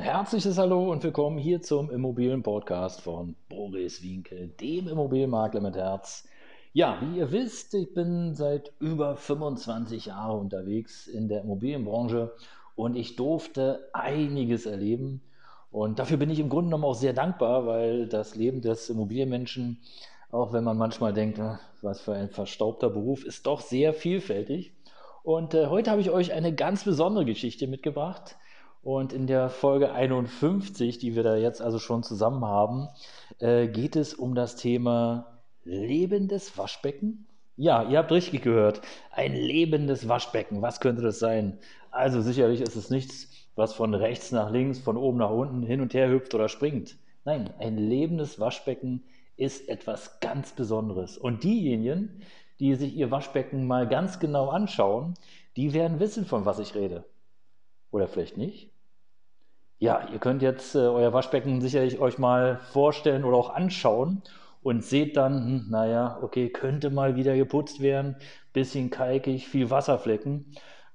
Herzliches Hallo und willkommen hier zum Immobilienpodcast von Boris Winkel, dem Immobilienmakler mit Herz. Ja, wie ihr wisst, ich bin seit über 25 Jahren unterwegs in der Immobilienbranche und ich durfte einiges erleben. Und dafür bin ich im Grunde genommen auch sehr dankbar, weil das Leben des Immobilienmenschen, auch wenn man manchmal denkt, ah, was für ein verstaubter Beruf, ist doch sehr vielfältig. Und äh, heute habe ich euch eine ganz besondere Geschichte mitgebracht und in der Folge 51, die wir da jetzt also schon zusammen haben, äh, geht es um das Thema lebendes Waschbecken. Ja, ihr habt richtig gehört. Ein lebendes Waschbecken. Was könnte das sein? Also sicherlich ist es nichts, was von rechts nach links, von oben nach unten hin und her hüpft oder springt. Nein, ein lebendes Waschbecken ist etwas ganz Besonderes. Und diejenigen, die sich ihr Waschbecken mal ganz genau anschauen, die werden wissen, von was ich rede. Oder vielleicht nicht? Ja, ihr könnt jetzt äh, euer Waschbecken sicherlich euch mal vorstellen oder auch anschauen und seht dann, hm, naja, okay, könnte mal wieder geputzt werden, bisschen kalkig, viel Wasserflecken.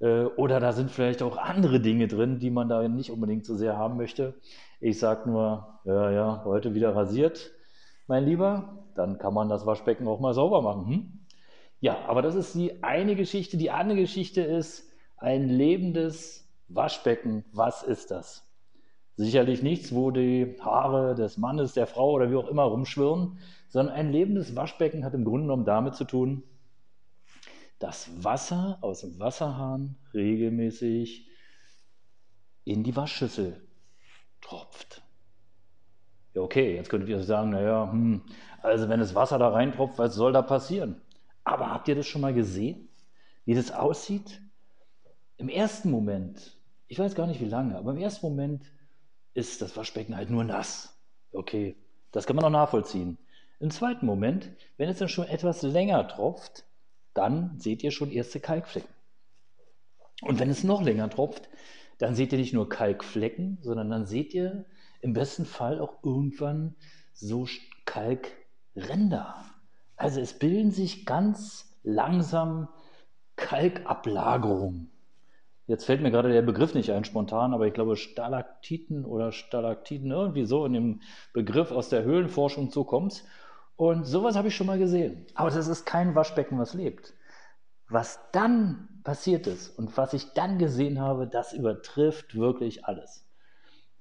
Äh, oder da sind vielleicht auch andere Dinge drin, die man da nicht unbedingt so sehr haben möchte. Ich sage nur, ja, ja, heute wieder rasiert, mein Lieber, dann kann man das Waschbecken auch mal sauber machen. Hm? Ja, aber das ist die eine Geschichte. Die andere Geschichte ist ein lebendes Waschbecken, was ist das? Sicherlich nichts, wo die Haare des Mannes, der Frau oder wie auch immer rumschwirren, sondern ein lebendes Waschbecken hat im Grunde genommen damit zu tun, dass Wasser aus dem Wasserhahn regelmäßig in die Waschschüssel tropft. Ja, okay, jetzt könntet ihr sagen, naja, hm, also wenn das Wasser da reintropft, was soll da passieren? Aber habt ihr das schon mal gesehen, wie das aussieht? Im ersten Moment ich weiß gar nicht wie lange, aber im ersten Moment ist das Waschbecken halt nur nass. Okay, das kann man auch nachvollziehen. Im zweiten Moment, wenn es dann schon etwas länger tropft, dann seht ihr schon erste Kalkflecken. Und wenn es noch länger tropft, dann seht ihr nicht nur Kalkflecken, sondern dann seht ihr im besten Fall auch irgendwann so Kalkränder. Also es bilden sich ganz langsam Kalkablagerungen. Jetzt fällt mir gerade der Begriff nicht ein spontan, aber ich glaube Stalaktiten oder Stalaktiten, irgendwie so in dem Begriff aus der Höhlenforschung so kommt. Und sowas habe ich schon mal gesehen. Aber das ist kein Waschbecken, was lebt. Was dann passiert ist und was ich dann gesehen habe, das übertrifft wirklich alles.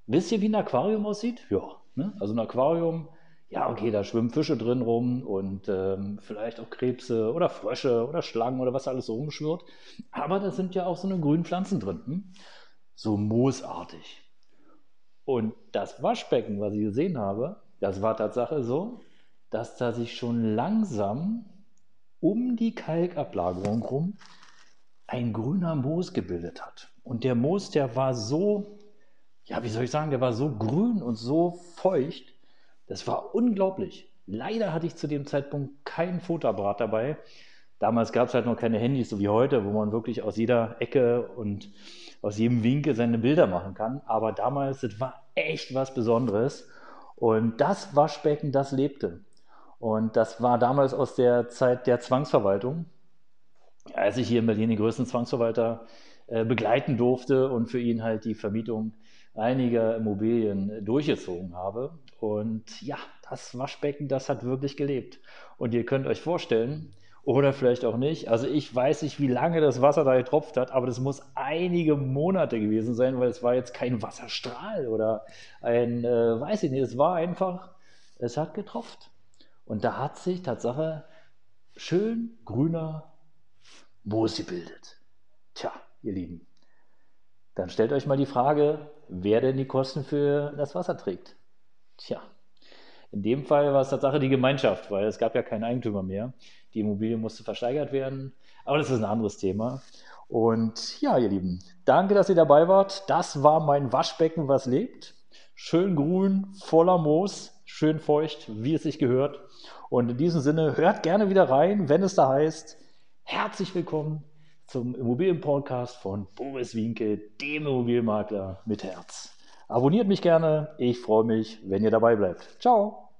Wisst ihr, wie ein Aquarium aussieht? Ja, ne? also ein Aquarium ja, okay, da schwimmen Fische drin rum und ähm, vielleicht auch Krebse oder Frösche oder Schlangen oder was alles so rumschwirrt. Aber da sind ja auch so eine grünen Pflanzen drin, hm? so moosartig. Und das Waschbecken, was ich gesehen habe, das war Tatsache so, dass da sich schon langsam um die Kalkablagerung rum ein grüner Moos gebildet hat. Und der Moos, der war so, ja, wie soll ich sagen, der war so grün und so feucht, das war unglaublich. Leider hatte ich zu dem Zeitpunkt kein Fotoapparat dabei. Damals gab es halt noch keine Handys, so wie heute, wo man wirklich aus jeder Ecke und aus jedem Winkel seine Bilder machen kann. Aber damals, das war echt was Besonderes. Und das Waschbecken, das lebte. Und das war damals aus der Zeit der Zwangsverwaltung, als ich hier in Berlin den größten Zwangsverwalter äh, begleiten durfte und für ihn halt die Vermietung einiger Immobilien durchgezogen habe. Und ja, das Waschbecken, das hat wirklich gelebt. Und ihr könnt euch vorstellen, oder vielleicht auch nicht, also ich weiß nicht, wie lange das Wasser da getropft hat, aber das muss einige Monate gewesen sein, weil es war jetzt kein Wasserstrahl oder ein, äh, weiß ich nicht, es war einfach, es hat getropft. Und da hat sich Tatsache schön grüner Moos gebildet. Tja, ihr Lieben, dann stellt euch mal die Frage, wer denn die Kosten für das Wasser trägt. Tja, in dem Fall war es Tatsache die Gemeinschaft, weil es gab ja keinen Eigentümer mehr. Die Immobilie musste versteigert werden, aber das ist ein anderes Thema. Und ja, ihr Lieben, danke, dass ihr dabei wart. Das war mein Waschbecken, was lebt. Schön grün, voller Moos, schön feucht, wie es sich gehört. Und in diesem Sinne, hört gerne wieder rein, wenn es da heißt, herzlich willkommen zum Immobilienpodcast von Boris Winke, dem Immobilienmakler mit Herz. Abonniert mich gerne, ich freue mich, wenn ihr dabei bleibt. Ciao!